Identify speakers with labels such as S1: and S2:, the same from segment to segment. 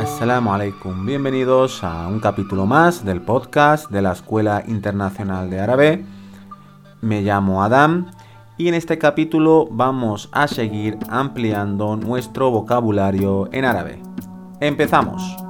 S1: Assalamu alaikum, bienvenidos a un capítulo más del podcast de la Escuela Internacional de Árabe. Me llamo Adam y en este capítulo vamos a seguir ampliando nuestro vocabulario en árabe. Empezamos.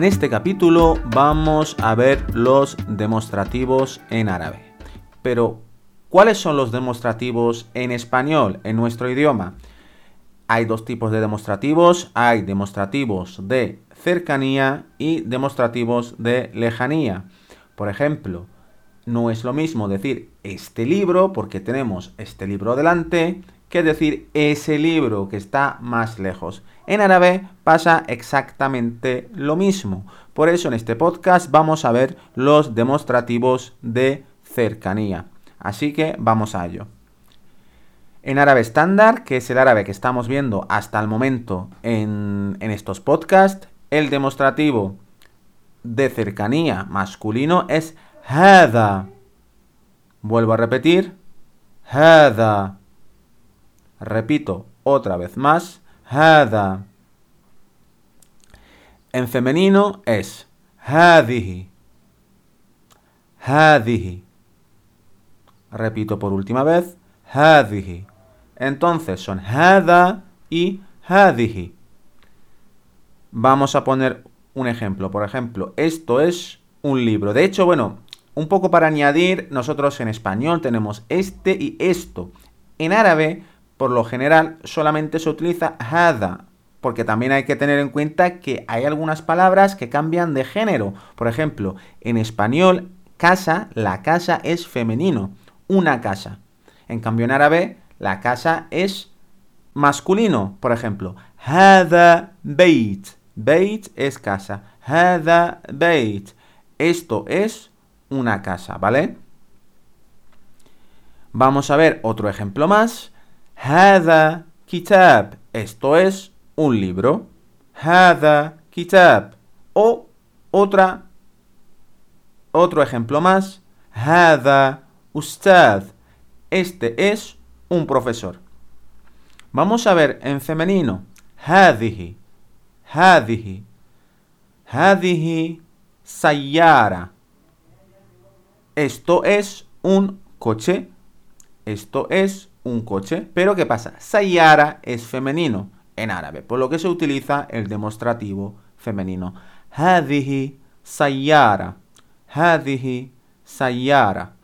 S1: En este capítulo vamos a ver los demostrativos en árabe. Pero, ¿cuáles son los demostrativos en español, en nuestro idioma? Hay dos tipos de demostrativos. Hay demostrativos de cercanía y demostrativos de lejanía. Por ejemplo, no es lo mismo decir este libro porque tenemos este libro delante que decir ese libro que está más lejos. En árabe pasa exactamente lo mismo. Por eso en este podcast vamos a ver los demostrativos de cercanía. Así que vamos a ello. En árabe estándar, que es el árabe que estamos viendo hasta el momento en, estos podcasts, el demostrativo de cercanía masculino es hada. Vuelvo a repetir, hada. Repito otra vez más, hada. En femenino es hadihi. Hadihi. Repito por última vez, hadihi. Entonces son hada y hadihi. Vamos a poner un ejemplo. Por ejemplo, esto es un libro. De hecho, bueno, un poco para añadir, nosotros en español tenemos este y esto. En árabe por lo general solamente se utiliza hada, porque también hay que tener en cuenta que hay algunas palabras que cambian de género. Por ejemplo, en español, casa, la casa es femenino, una casa. En cambio, en árabe, la casa es masculino. Por ejemplo, hada beit. Beit es casa. Hada beit. Esto es una casa, ¿vale? Vamos a ver otro ejemplo más. Hada kitab. Esto es un libro. Hada kitab. O otra, otro ejemplo más. Hada ustad. Este es un profesor. Vamos a ver en femenino. Hadihi. Hadihi. Hadihi sayara. Esto es un coche. Esto es un coche. Pero ¿qué pasa? Sayara es femenino en árabe, por lo que se utiliza el demostrativo femenino. Hadihi sayara. Hadihi sayara.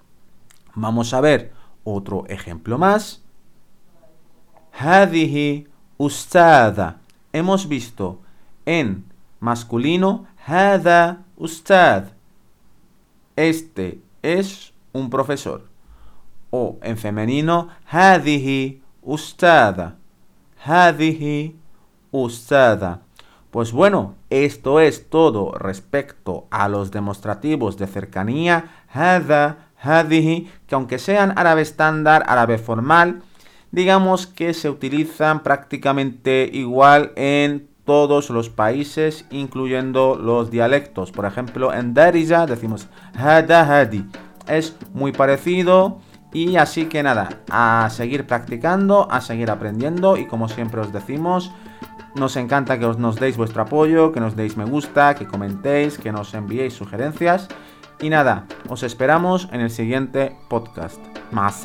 S1: Vamos a ver otro ejemplo más. Hadihi ustada. Hemos visto en masculino hada ustad. Este es un profesor o en femenino hadihi ustada. Hadihi ustada. Pues bueno, esto es todo respecto a los demostrativos de cercanía hada, hadihi, que aunque sean árabe estándar, árabe formal, digamos que se utilizan prácticamente igual en todos los países, incluyendo los dialectos. Por ejemplo, en Darija decimos hada hadi. Es muy parecido y así que nada, a seguir practicando, a seguir aprendiendo y como siempre os decimos, nos encanta que os nos deis vuestro apoyo, que nos deis me gusta, que comentéis, que nos enviéis sugerencias. Y nada, os esperamos en el siguiente podcast. ¡Más!